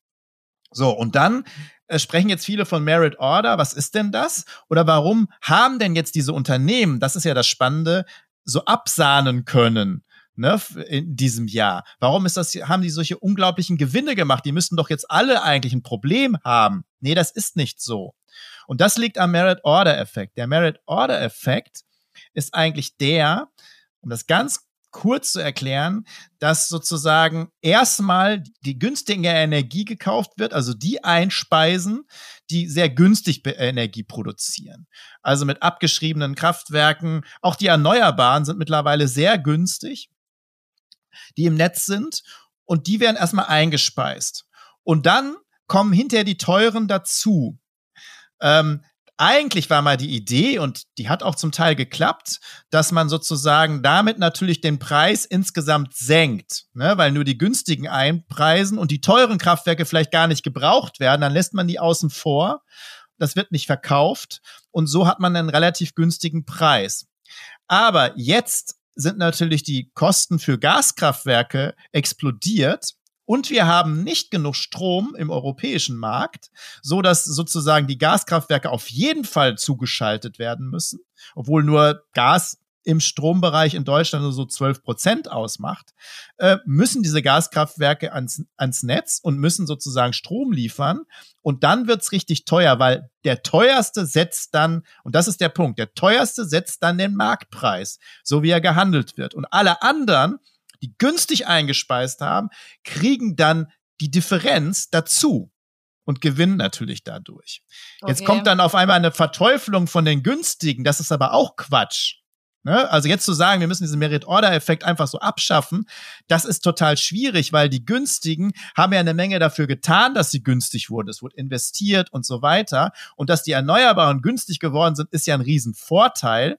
So, und dann äh, sprechen jetzt viele von Merit Order. Was ist denn das? Oder warum haben denn jetzt diese Unternehmen, das ist ja das Spannende, so absahnen können? Ne, in diesem Jahr. Warum ist das, haben die solche unglaublichen Gewinne gemacht? Die müssten doch jetzt alle eigentlich ein Problem haben. Nee, das ist nicht so. Und das liegt am Merit-Order-Effekt. Der Merit-Order-Effekt ist eigentlich der, um das ganz kurz zu erklären, dass sozusagen erstmal die günstige Energie gekauft wird, also die Einspeisen, die sehr günstig Energie produzieren. Also mit abgeschriebenen Kraftwerken, auch die Erneuerbaren sind mittlerweile sehr günstig, die im Netz sind und die werden erstmal eingespeist. Und dann kommen hinterher die teuren dazu. Ähm, eigentlich war mal die Idee, und die hat auch zum Teil geklappt, dass man sozusagen damit natürlich den Preis insgesamt senkt, ne? weil nur die günstigen einpreisen und die teuren Kraftwerke vielleicht gar nicht gebraucht werden, dann lässt man die außen vor. Das wird nicht verkauft und so hat man einen relativ günstigen Preis. Aber jetzt sind natürlich die Kosten für Gaskraftwerke explodiert und wir haben nicht genug Strom im europäischen Markt, so dass sozusagen die Gaskraftwerke auf jeden Fall zugeschaltet werden müssen, obwohl nur Gas im Strombereich in Deutschland nur so 12 Prozent ausmacht, äh, müssen diese Gaskraftwerke ans, ans Netz und müssen sozusagen Strom liefern. Und dann wird's richtig teuer, weil der teuerste setzt dann, und das ist der Punkt, der teuerste setzt dann den Marktpreis, so wie er gehandelt wird. Und alle anderen die günstig eingespeist haben, kriegen dann die Differenz dazu und gewinnen natürlich dadurch. Okay. Jetzt kommt dann auf einmal eine Verteuflung von den günstigen, das ist aber auch Quatsch. Ne? Also jetzt zu sagen, wir müssen diesen Merit-Order-Effekt einfach so abschaffen, das ist total schwierig, weil die günstigen haben ja eine Menge dafür getan, dass sie günstig wurden. Es wurde investiert und so weiter. Und dass die Erneuerbaren günstig geworden sind, ist ja ein Riesenvorteil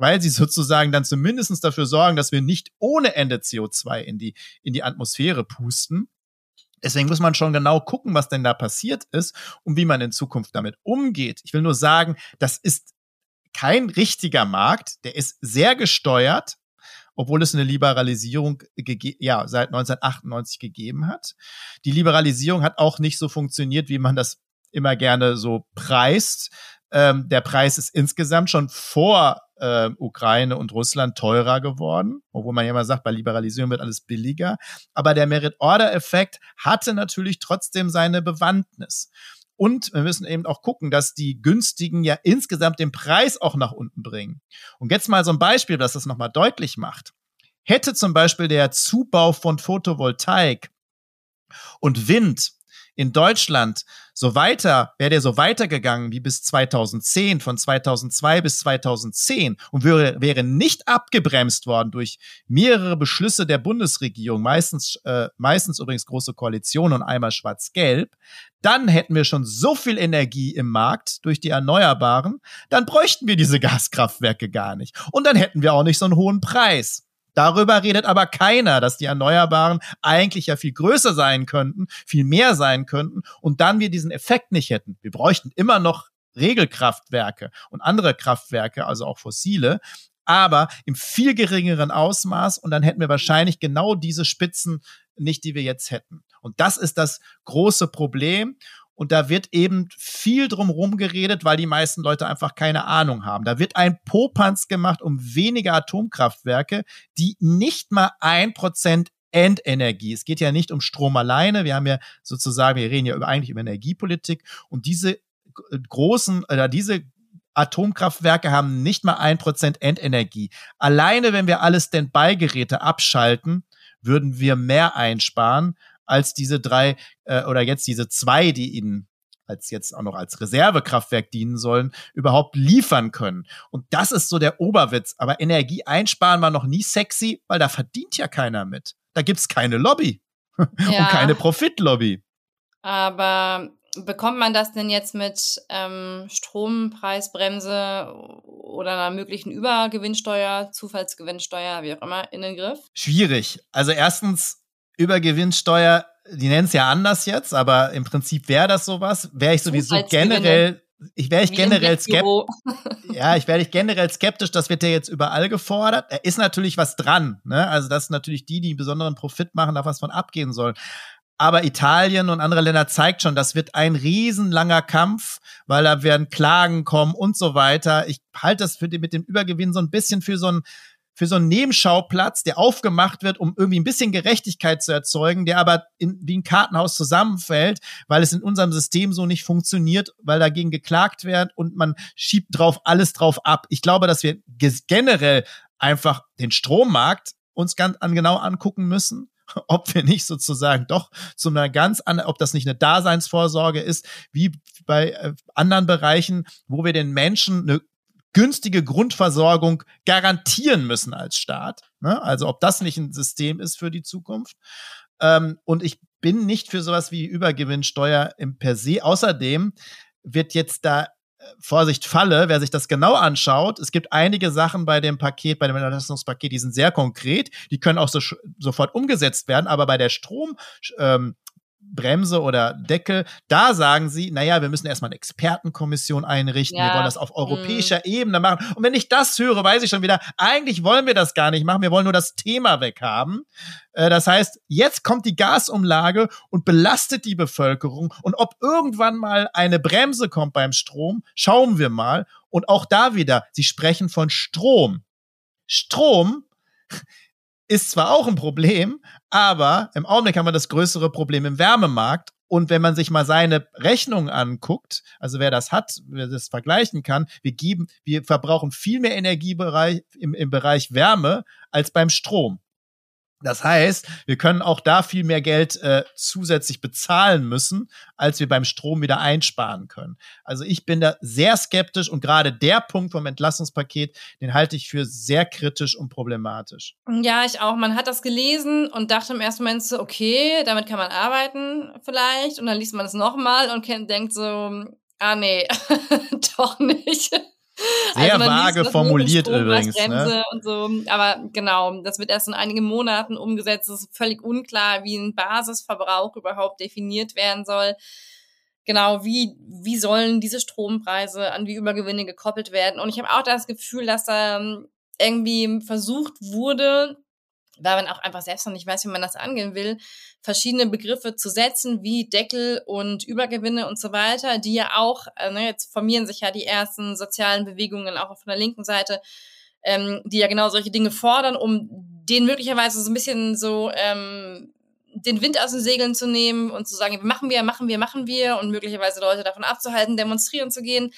weil sie sozusagen dann zumindest dafür sorgen, dass wir nicht ohne Ende CO2 in die, in die Atmosphäre pusten. Deswegen muss man schon genau gucken, was denn da passiert ist und wie man in Zukunft damit umgeht. Ich will nur sagen, das ist kein richtiger Markt, der ist sehr gesteuert, obwohl es eine Liberalisierung ja, seit 1998 gegeben hat. Die Liberalisierung hat auch nicht so funktioniert, wie man das immer gerne so preist. Ähm, der Preis ist insgesamt schon vor äh, Ukraine und Russland teurer geworden, obwohl man ja immer sagt, bei Liberalisierung wird alles billiger. Aber der Merit-Order-Effekt hatte natürlich trotzdem seine Bewandtnis. Und wir müssen eben auch gucken, dass die günstigen ja insgesamt den Preis auch nach unten bringen. Und jetzt mal so ein Beispiel, das das nochmal deutlich macht. Hätte zum Beispiel der Zubau von Photovoltaik und Wind in Deutschland so weiter, wäre der so weitergegangen wie bis 2010, von 2002 bis 2010 und wäre, wäre nicht abgebremst worden durch mehrere Beschlüsse der Bundesregierung, meistens, äh, meistens übrigens große Koalition und einmal schwarz-gelb, dann hätten wir schon so viel Energie im Markt durch die Erneuerbaren, dann bräuchten wir diese Gaskraftwerke gar nicht. Und dann hätten wir auch nicht so einen hohen Preis. Darüber redet aber keiner, dass die Erneuerbaren eigentlich ja viel größer sein könnten, viel mehr sein könnten und dann wir diesen Effekt nicht hätten. Wir bräuchten immer noch Regelkraftwerke und andere Kraftwerke, also auch fossile, aber im viel geringeren Ausmaß und dann hätten wir wahrscheinlich genau diese Spitzen nicht, die wir jetzt hätten. Und das ist das große Problem. Und da wird eben viel drumherum geredet, weil die meisten Leute einfach keine Ahnung haben. Da wird ein Popanz gemacht um wenige Atomkraftwerke, die nicht mal ein Prozent Endenergie. Es geht ja nicht um Strom alleine. Wir haben ja sozusagen, wir reden ja eigentlich über Energiepolitik und diese großen oder diese Atomkraftwerke haben nicht mal ein Prozent Endenergie. Alleine, wenn wir alle Standby-Geräte abschalten, würden wir mehr einsparen als diese drei äh, oder jetzt diese zwei, die ihnen als jetzt auch noch als Reservekraftwerk dienen sollen, überhaupt liefern können. Und das ist so der Oberwitz. Aber Energie einsparen war noch nie sexy, weil da verdient ja keiner mit. Da gibt's keine Lobby (laughs) ja. und keine Profitlobby. Aber bekommt man das denn jetzt mit ähm, Strompreisbremse oder einer möglichen Übergewinnsteuer, Zufallsgewinnsteuer, wie auch immer, in den Griff? Schwierig. Also erstens Übergewinnsteuer, die nennen es ja anders jetzt, aber im Prinzip wäre das sowas, wäre ich sowieso generell, ich wäre ich generell skeptisch. (laughs) ja, ich wäre ich generell skeptisch, das wird ja jetzt überall gefordert. Er ist natürlich was dran, ne? Also, dass natürlich die, die besonderen Profit machen, da was von abgehen sollen. Aber Italien und andere Länder zeigt schon, das wird ein riesenlanger Kampf, weil da werden Klagen kommen und so weiter. Ich halte das für die, mit dem Übergewinn so ein bisschen für so ein für so einen Nebenschauplatz, der aufgemacht wird, um irgendwie ein bisschen Gerechtigkeit zu erzeugen, der aber in, wie ein Kartenhaus zusammenfällt, weil es in unserem System so nicht funktioniert, weil dagegen geklagt wird und man schiebt drauf alles drauf ab. Ich glaube, dass wir generell einfach den Strommarkt uns ganz an, genau angucken müssen (laughs) ob wir nicht sozusagen doch zu einer ganz anderen, ob das nicht eine Daseinsvorsorge ist, wie bei äh, anderen Bereichen, wo wir den Menschen eine günstige Grundversorgung garantieren müssen als Staat. Ne? Also ob das nicht ein System ist für die Zukunft. Ähm, und ich bin nicht für sowas wie Übergewinnsteuer im per se. Außerdem wird jetzt da äh, Vorsicht Falle, wer sich das genau anschaut, es gibt einige Sachen bei dem Paket, bei dem Entlastungspaket, die sind sehr konkret, die können auch so, sofort umgesetzt werden, aber bei der Strom, ähm, Bremse oder Deckel, da sagen sie, naja, wir müssen erstmal eine Expertenkommission einrichten, ja. wir wollen das auf europäischer mhm. Ebene machen. Und wenn ich das höre, weiß ich schon wieder, eigentlich wollen wir das gar nicht machen, wir wollen nur das Thema weghaben. Äh, das heißt, jetzt kommt die Gasumlage und belastet die Bevölkerung. Und ob irgendwann mal eine Bremse kommt beim Strom, schauen wir mal. Und auch da wieder, sie sprechen von Strom. Strom ist zwar auch ein Problem, aber im Augenblick haben wir das größere Problem im Wärmemarkt. Und wenn man sich mal seine Rechnung anguckt, also wer das hat, wer das vergleichen kann, wir geben, wir verbrauchen viel mehr Energiebereich im, im Bereich Wärme als beim Strom. Das heißt, wir können auch da viel mehr Geld äh, zusätzlich bezahlen müssen, als wir beim Strom wieder einsparen können. Also ich bin da sehr skeptisch und gerade der Punkt vom Entlastungspaket, den halte ich für sehr kritisch und problematisch. Ja, ich auch. Man hat das gelesen und dachte im ersten Moment so, okay, damit kann man arbeiten vielleicht. Und dann liest man es nochmal und denkt so, ah nee, (laughs) doch nicht. Sehr also vage formuliert übrigens. Ne? Und so. Aber genau, das wird erst in einigen Monaten umgesetzt. Es ist völlig unklar, wie ein Basisverbrauch überhaupt definiert werden soll. genau, wie, wie sollen diese Strompreise an die Übergewinne gekoppelt werden. Und ich habe auch das Gefühl, dass da ähm, irgendwie versucht wurde, weil man auch einfach selbst noch nicht weiß, wie man das angehen will, verschiedene Begriffe zu setzen, wie Deckel und Übergewinne und so weiter, die ja auch, äh, ne, jetzt formieren sich ja die ersten sozialen Bewegungen auch von der linken Seite, ähm, die ja genau solche Dinge fordern, um denen möglicherweise so ein bisschen so ähm, den Wind aus den Segeln zu nehmen und zu sagen, machen wir, machen wir, machen wir und möglicherweise Leute davon abzuhalten, demonstrieren zu gehen,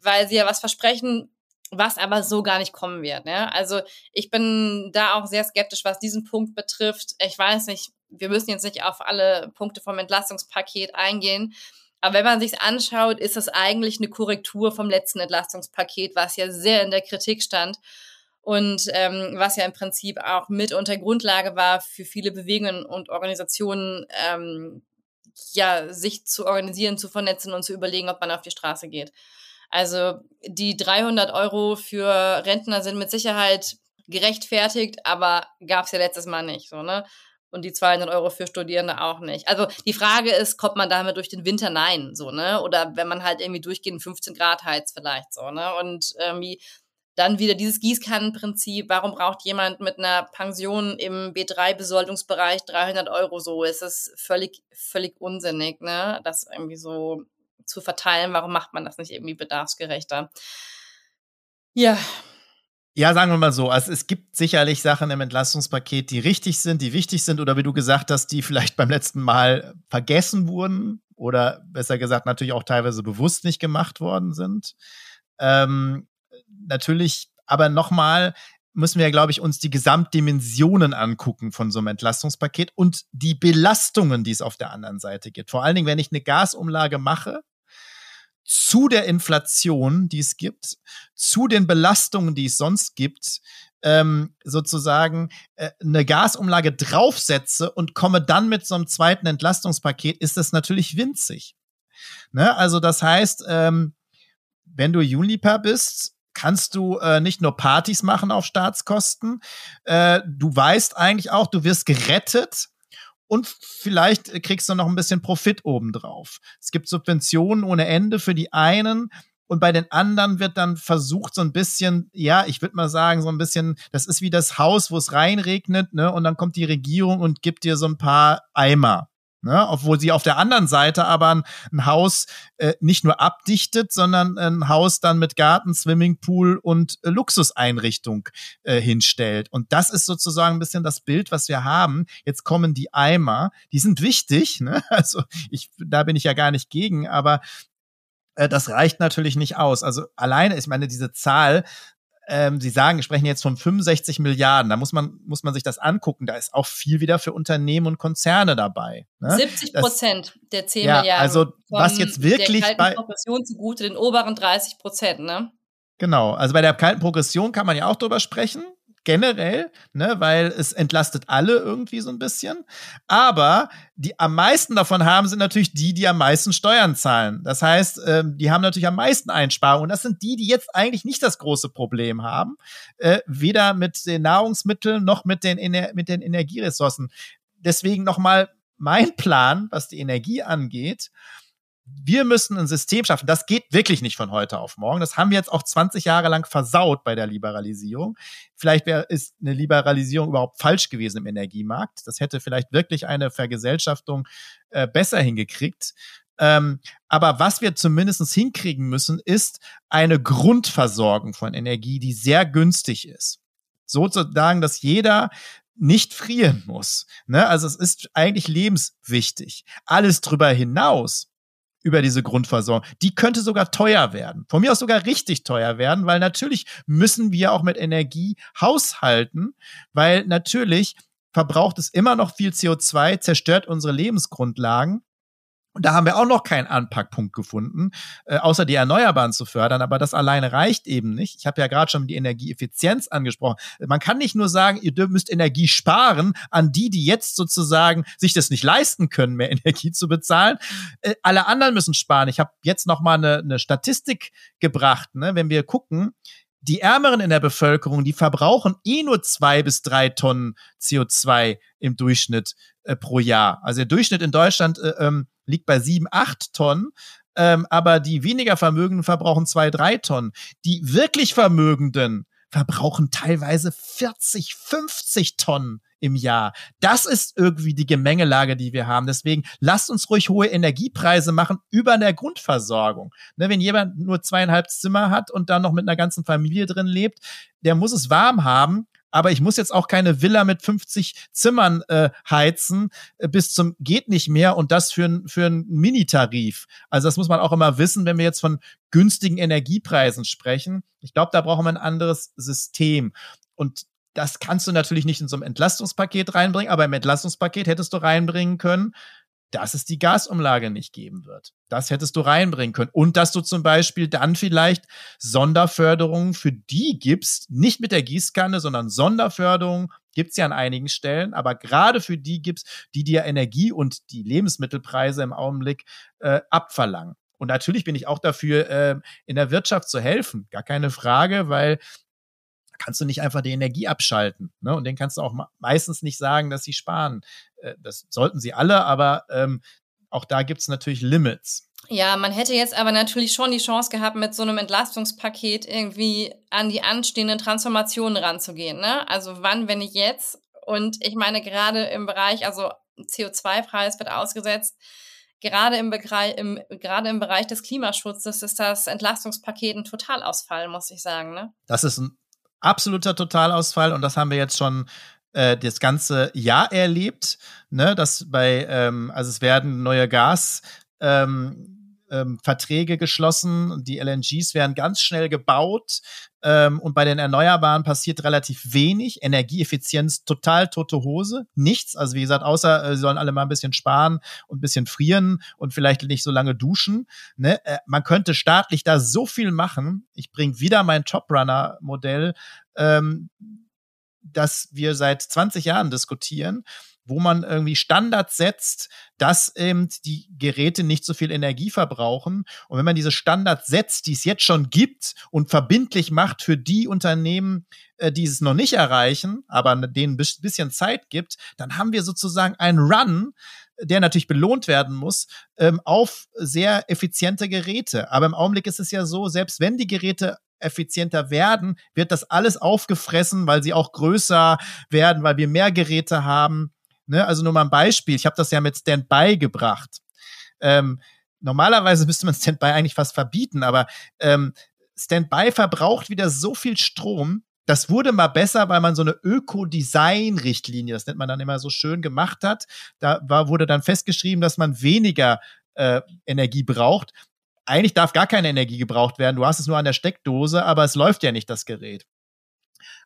weil sie ja was versprechen, was aber so gar nicht kommen wird. Ne? Also ich bin da auch sehr skeptisch, was diesen Punkt betrifft. Ich weiß nicht, wir müssen jetzt nicht auf alle Punkte vom Entlastungspaket eingehen. Aber wenn man sich anschaut, ist das eigentlich eine Korrektur vom letzten Entlastungspaket, was ja sehr in der Kritik stand und ähm, was ja im Prinzip auch mit unter Grundlage war für viele Bewegungen und Organisationen, ähm, ja, sich zu organisieren, zu vernetzen und zu überlegen, ob man auf die Straße geht. Also die 300 Euro für Rentner sind mit Sicherheit gerechtfertigt, aber gab es ja letztes Mal nicht, so ne? Und die 200 Euro für Studierende auch nicht. Also die Frage ist, kommt man damit durch den Winter? Nein, so ne? Oder wenn man halt irgendwie durchgehend 15 Grad heizt vielleicht so ne? Und irgendwie dann wieder dieses Gießkannenprinzip. Warum braucht jemand mit einer Pension im B3-Besoldungsbereich 300 Euro so? Es ist völlig, völlig unsinnig, ne? Das irgendwie so zu verteilen. Warum macht man das nicht irgendwie bedarfsgerechter? Ja. Ja, sagen wir mal so. Also es gibt sicherlich Sachen im Entlastungspaket, die richtig sind, die wichtig sind oder wie du gesagt hast, die vielleicht (laughs) beim letzten Mal vergessen wurden oder besser gesagt natürlich auch teilweise bewusst nicht gemacht worden sind. Ähm, natürlich, aber nochmal, müssen wir, glaube ich, uns die Gesamtdimensionen angucken von so einem Entlastungspaket und die Belastungen, die es auf der anderen Seite gibt. Vor allen Dingen, wenn ich eine Gasumlage mache, zu der Inflation, die es gibt, zu den Belastungen, die es sonst gibt, ähm, sozusagen äh, eine Gasumlage draufsetze und komme dann mit so einem zweiten Entlastungspaket, ist das natürlich winzig. Ne? Also das heißt, ähm, wenn du Juniper bist, kannst du äh, nicht nur Partys machen auf Staatskosten, äh, du weißt eigentlich auch, du wirst gerettet und vielleicht kriegst du noch ein bisschen Profit obendrauf. Es gibt Subventionen ohne Ende für die einen. Und bei den anderen wird dann versucht, so ein bisschen, ja, ich würde mal sagen, so ein bisschen, das ist wie das Haus, wo es reinregnet, ne? Und dann kommt die Regierung und gibt dir so ein paar Eimer. Ne? Obwohl sie auf der anderen Seite aber ein, ein Haus äh, nicht nur abdichtet, sondern ein Haus dann mit Garten, Swimmingpool und äh, Luxuseinrichtung äh, hinstellt. Und das ist sozusagen ein bisschen das Bild, was wir haben. Jetzt kommen die Eimer, die sind wichtig, ne? (laughs) also ich, da bin ich ja gar nicht gegen, aber äh, das reicht natürlich nicht aus. Also alleine, ich meine, diese Zahl ähm, Sie sagen, sprechen jetzt von 65 Milliarden. Da muss man, muss man sich das angucken. Da ist auch viel wieder für Unternehmen und Konzerne dabei. Ne? 70 Prozent der 10 ja, Milliarden. Also, was jetzt wirklich der bei. Progression zugute den oberen 30 Prozent, ne? Genau. Also bei der kalten Progression kann man ja auch drüber sprechen generell, ne, weil es entlastet alle irgendwie so ein bisschen. Aber die am meisten davon haben sind natürlich die, die am meisten Steuern zahlen. Das heißt, ähm, die haben natürlich am meisten Einsparungen. Das sind die, die jetzt eigentlich nicht das große Problem haben, äh, weder mit den Nahrungsmitteln noch mit den, Ener mit den Energieressourcen. Deswegen nochmal mein Plan, was die Energie angeht wir müssen ein System schaffen. Das geht wirklich nicht von heute auf morgen. Das haben wir jetzt auch 20 Jahre lang versaut bei der Liberalisierung. Vielleicht wäre ist eine Liberalisierung überhaupt falsch gewesen im Energiemarkt. Das hätte vielleicht wirklich eine Vergesellschaftung äh, besser hingekriegt. Ähm, aber was wir zumindest hinkriegen müssen, ist eine Grundversorgung von Energie, die sehr günstig ist. Sozusagen, dass jeder nicht frieren muss. Ne? Also es ist eigentlich lebenswichtig. Alles drüber hinaus über diese Grundversorgung. Die könnte sogar teuer werden. Von mir aus sogar richtig teuer werden, weil natürlich müssen wir auch mit Energie haushalten, weil natürlich verbraucht es immer noch viel CO2, zerstört unsere Lebensgrundlagen. Und da haben wir auch noch keinen Anpackpunkt gefunden, äh, außer die Erneuerbaren zu fördern. Aber das alleine reicht eben nicht. Ich habe ja gerade schon die Energieeffizienz angesprochen. Man kann nicht nur sagen, ihr müsst Energie sparen an die, die jetzt sozusagen sich das nicht leisten können, mehr (laughs) Energie zu bezahlen. Äh, alle anderen müssen sparen. Ich habe jetzt noch mal eine, eine Statistik gebracht. Ne? Wenn wir gucken, die Ärmeren in der Bevölkerung, die verbrauchen eh nur zwei bis drei Tonnen CO2 im Durchschnitt äh, pro Jahr. Also der Durchschnitt in Deutschland äh, ähm, liegt bei sieben, acht Tonnen. Ähm, aber die weniger Vermögenden verbrauchen zwei, drei Tonnen. Die wirklich Vermögenden verbrauchen teilweise 40, 50 Tonnen im Jahr. Das ist irgendwie die Gemengelage, die wir haben. Deswegen lasst uns ruhig hohe Energiepreise machen über der Grundversorgung. Ne, wenn jemand nur zweieinhalb Zimmer hat und dann noch mit einer ganzen Familie drin lebt, der muss es warm haben aber ich muss jetzt auch keine Villa mit 50 Zimmern äh, heizen äh, bis zum geht nicht mehr und das für, für einen Minitarif. Also das muss man auch immer wissen, wenn wir jetzt von günstigen Energiepreisen sprechen. Ich glaube, da brauchen wir ein anderes System. Und das kannst du natürlich nicht in so einem Entlastungspaket reinbringen, aber im Entlastungspaket hättest du reinbringen können, dass es die Gasumlage nicht geben wird. Das hättest du reinbringen können. Und dass du zum Beispiel dann vielleicht Sonderförderungen für die gibst, nicht mit der Gießkanne, sondern Sonderförderungen gibt's ja an einigen Stellen, aber gerade für die gibt's, die dir Energie und die Lebensmittelpreise im Augenblick äh, abverlangen. Und natürlich bin ich auch dafür, äh, in der Wirtschaft zu helfen. Gar keine Frage, weil kannst du nicht einfach die Energie abschalten. Ne? Und den kannst du auch meistens nicht sagen, dass sie sparen. Äh, das sollten sie alle, aber ähm, auch da gibt es natürlich Limits. Ja, man hätte jetzt aber natürlich schon die Chance gehabt, mit so einem Entlastungspaket irgendwie an die anstehenden Transformationen ranzugehen. Ne? Also wann, wenn nicht jetzt? Und ich meine, gerade im Bereich, also CO2-Preis wird ausgesetzt, gerade im, Bereich, im, gerade im Bereich des Klimaschutzes ist das Entlastungspaket ein Totalausfall, muss ich sagen. Ne? Das ist ein absoluter Totalausfall und das haben wir jetzt schon äh, das ganze Jahr erlebt, ne, dass bei, ähm, also es werden neue Gas ähm, ähm, Verträge geschlossen, die LNGs werden ganz schnell gebaut ähm, und bei den Erneuerbaren passiert relativ wenig. Energieeffizienz total tote Hose, nichts. Also wie gesagt, außer äh, sie sollen alle mal ein bisschen sparen und ein bisschen frieren und vielleicht nicht so lange duschen. Ne? Äh, man könnte staatlich da so viel machen. Ich bringe wieder mein Toprunner-Modell, ähm, das wir seit 20 Jahren diskutieren wo man irgendwie Standards setzt, dass eben die Geräte nicht so viel Energie verbrauchen. Und wenn man diese Standards setzt, die es jetzt schon gibt und verbindlich macht für die Unternehmen, äh, die es noch nicht erreichen, aber denen ein bisschen Zeit gibt, dann haben wir sozusagen einen Run, der natürlich belohnt werden muss, ähm, auf sehr effiziente Geräte. Aber im Augenblick ist es ja so, selbst wenn die Geräte effizienter werden, wird das alles aufgefressen, weil sie auch größer werden, weil wir mehr Geräte haben. Ne? Also nur mal ein Beispiel. Ich habe das ja mit Standby gebracht. Ähm, normalerweise (laughs) müsste man Standby eigentlich fast verbieten, aber ähm, Standby verbraucht wieder so viel Strom. Das wurde mal besser, weil man so eine Ökodesign-Richtlinie, das nennt man dann immer so schön gemacht hat. Da war, wurde dann festgeschrieben, dass man weniger äh, Energie braucht. Eigentlich darf gar keine Energie gebraucht werden. Du hast es nur an der Steckdose, aber es läuft ja nicht das Gerät.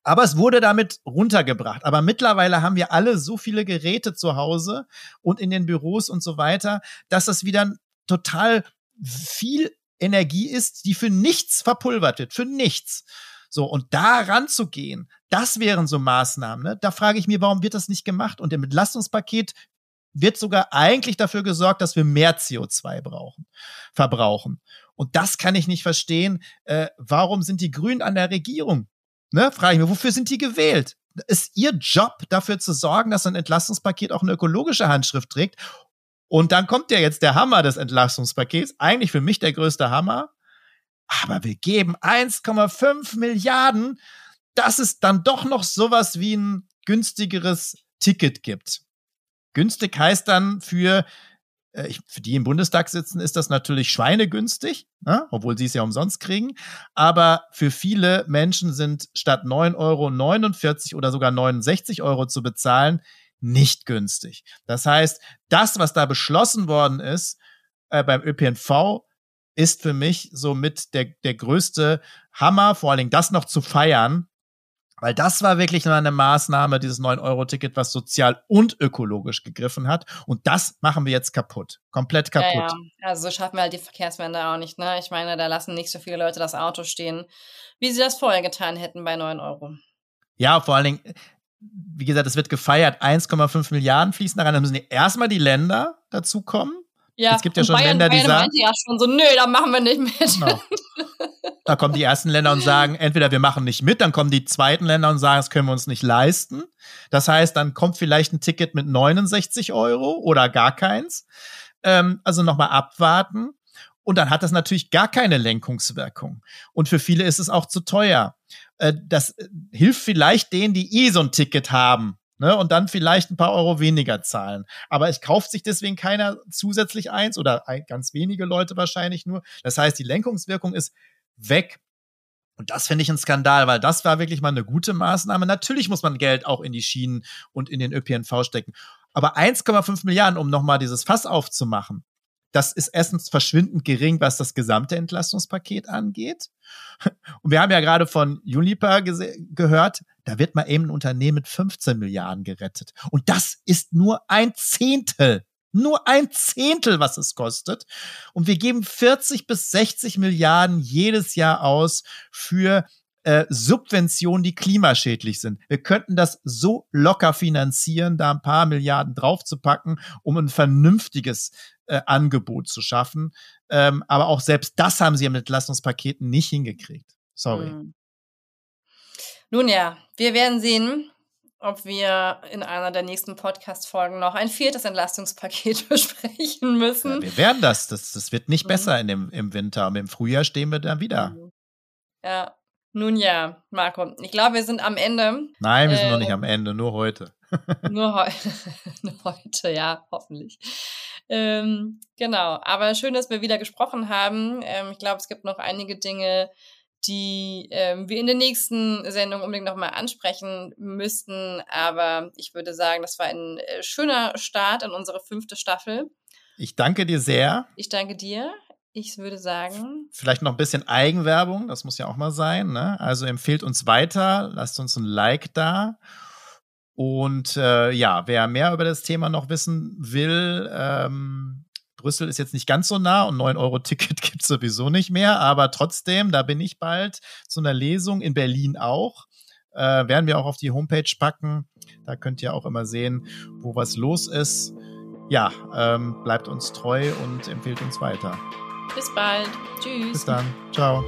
Aber es wurde damit runtergebracht. Aber mittlerweile haben wir alle so viele Geräte zu Hause und in den Büros und so weiter, dass das wieder total viel Energie ist, die für nichts verpulvert wird, für nichts. So, und da ranzugehen, das wären so Maßnahmen. Ne? Da frage ich mich, warum wird das nicht gemacht? Und im Entlastungspaket wird sogar eigentlich dafür gesorgt, dass wir mehr CO2 brauchen, verbrauchen. Und das kann ich nicht verstehen. Äh, warum sind die Grünen an der Regierung? Ne, frage ich mich, wofür sind die gewählt? Ist ihr Job, dafür zu sorgen, dass ein Entlastungspaket auch eine ökologische Handschrift trägt? Und dann kommt ja jetzt der Hammer des Entlastungspakets, eigentlich für mich der größte Hammer. Aber wir geben 1,5 Milliarden, dass es dann doch noch sowas wie ein günstigeres Ticket gibt. Günstig heißt dann für äh, für die im Bundestag sitzen, ist das natürlich schweinegünstig, ne? obwohl sie es ja umsonst kriegen. Aber für viele Menschen sind statt 9,49 Euro oder sogar 69 Euro zu bezahlen, nicht günstig. Das heißt, das, was da beschlossen worden ist äh, beim ÖPNV, ist für mich somit der, der größte Hammer, vor allen Dingen das noch zu feiern, weil das war wirklich nur eine Maßnahme, dieses 9-Euro-Ticket, was sozial und ökologisch gegriffen hat. Und das machen wir jetzt kaputt. Komplett kaputt. Ja, ja. Also so schaffen wir halt die Verkehrswende auch nicht. Ne? Ich meine, da lassen nicht so viele Leute das Auto stehen, wie sie das vorher getan hätten bei 9 Euro. Ja, vor allen Dingen, wie gesagt, es wird gefeiert, 1,5 Milliarden fließen da rein. Dann müssen erstmal die Länder dazukommen. Ja, es gibt ja schon Bayern, Länder, die Bayern sagen. ja schon so, nö, da machen wir nicht mit. Genau. (laughs) Da kommen die ersten Länder und sagen, entweder wir machen nicht mit, dann kommen die zweiten Länder und sagen, das können wir uns nicht leisten. Das heißt, dann kommt vielleicht ein Ticket mit 69 Euro oder gar keins. Ähm, also nochmal abwarten. Und dann hat das natürlich gar keine Lenkungswirkung. Und für viele ist es auch zu teuer. Äh, das äh, hilft vielleicht denen, die eh so ein Ticket haben. Ne, und dann vielleicht ein paar Euro weniger zahlen. Aber es kauft sich deswegen keiner zusätzlich eins oder ganz wenige Leute wahrscheinlich nur. Das heißt, die Lenkungswirkung ist weg. Und das finde ich ein Skandal, weil das war wirklich mal eine gute Maßnahme. Natürlich muss man Geld auch in die Schienen und in den ÖPNV stecken. Aber 1,5 Milliarden, um nochmal dieses Fass aufzumachen, das ist erstens verschwindend gering, was das gesamte Entlastungspaket angeht. Und wir haben ja gerade von Unipa gehört, da wird mal eben ein Unternehmen mit 15 Milliarden gerettet. Und das ist nur ein Zehntel. Nur ein Zehntel, was es kostet. Und wir geben 40 bis 60 Milliarden jedes Jahr aus für äh, Subventionen, die klimaschädlich sind. Wir könnten das so locker finanzieren, da ein paar Milliarden draufzupacken, um ein vernünftiges äh, Angebot zu schaffen. Ähm, aber auch selbst das haben sie mit Entlastungspaketen nicht hingekriegt. Sorry. Mhm. Nun ja, wir werden sehen, ob wir in einer der nächsten Podcast-Folgen noch ein viertes Entlastungspaket (laughs) besprechen müssen. Ja, wir werden das. das. Das wird nicht mhm. besser in dem, im Winter. Aber im Frühjahr stehen wir da wieder. Mhm. Ja, nun ja, Marco, ich glaube, wir sind am Ende. Nein, wir sind noch nicht am ähm, Ende, nur heute. (laughs) nur, heu (laughs) nur heute, ja, hoffentlich. Ähm, genau, aber schön, dass wir wieder gesprochen haben. Ähm, ich glaube, es gibt noch einige Dinge, die ähm, wir in der nächsten Sendung unbedingt nochmal ansprechen müssten. Aber ich würde sagen, das war ein äh, schöner Start in unsere fünfte Staffel. Ich danke dir sehr. Ich danke dir. Ich würde sagen. Vielleicht noch ein bisschen Eigenwerbung, das muss ja auch mal sein. Ne? Also empfehlt uns weiter, lasst uns ein Like da. Und äh, ja, wer mehr über das Thema noch wissen will, ähm, Brüssel ist jetzt nicht ganz so nah und 9-Euro-Ticket (laughs) gibt es sowieso nicht mehr, aber trotzdem, da bin ich bald zu einer Lesung in Berlin auch. Äh, werden wir auch auf die Homepage packen. Da könnt ihr auch immer sehen, wo was los ist. Ja, ähm, bleibt uns treu und empfehlt uns weiter. Bis bald. Tschüss. Bis dann. Ciao.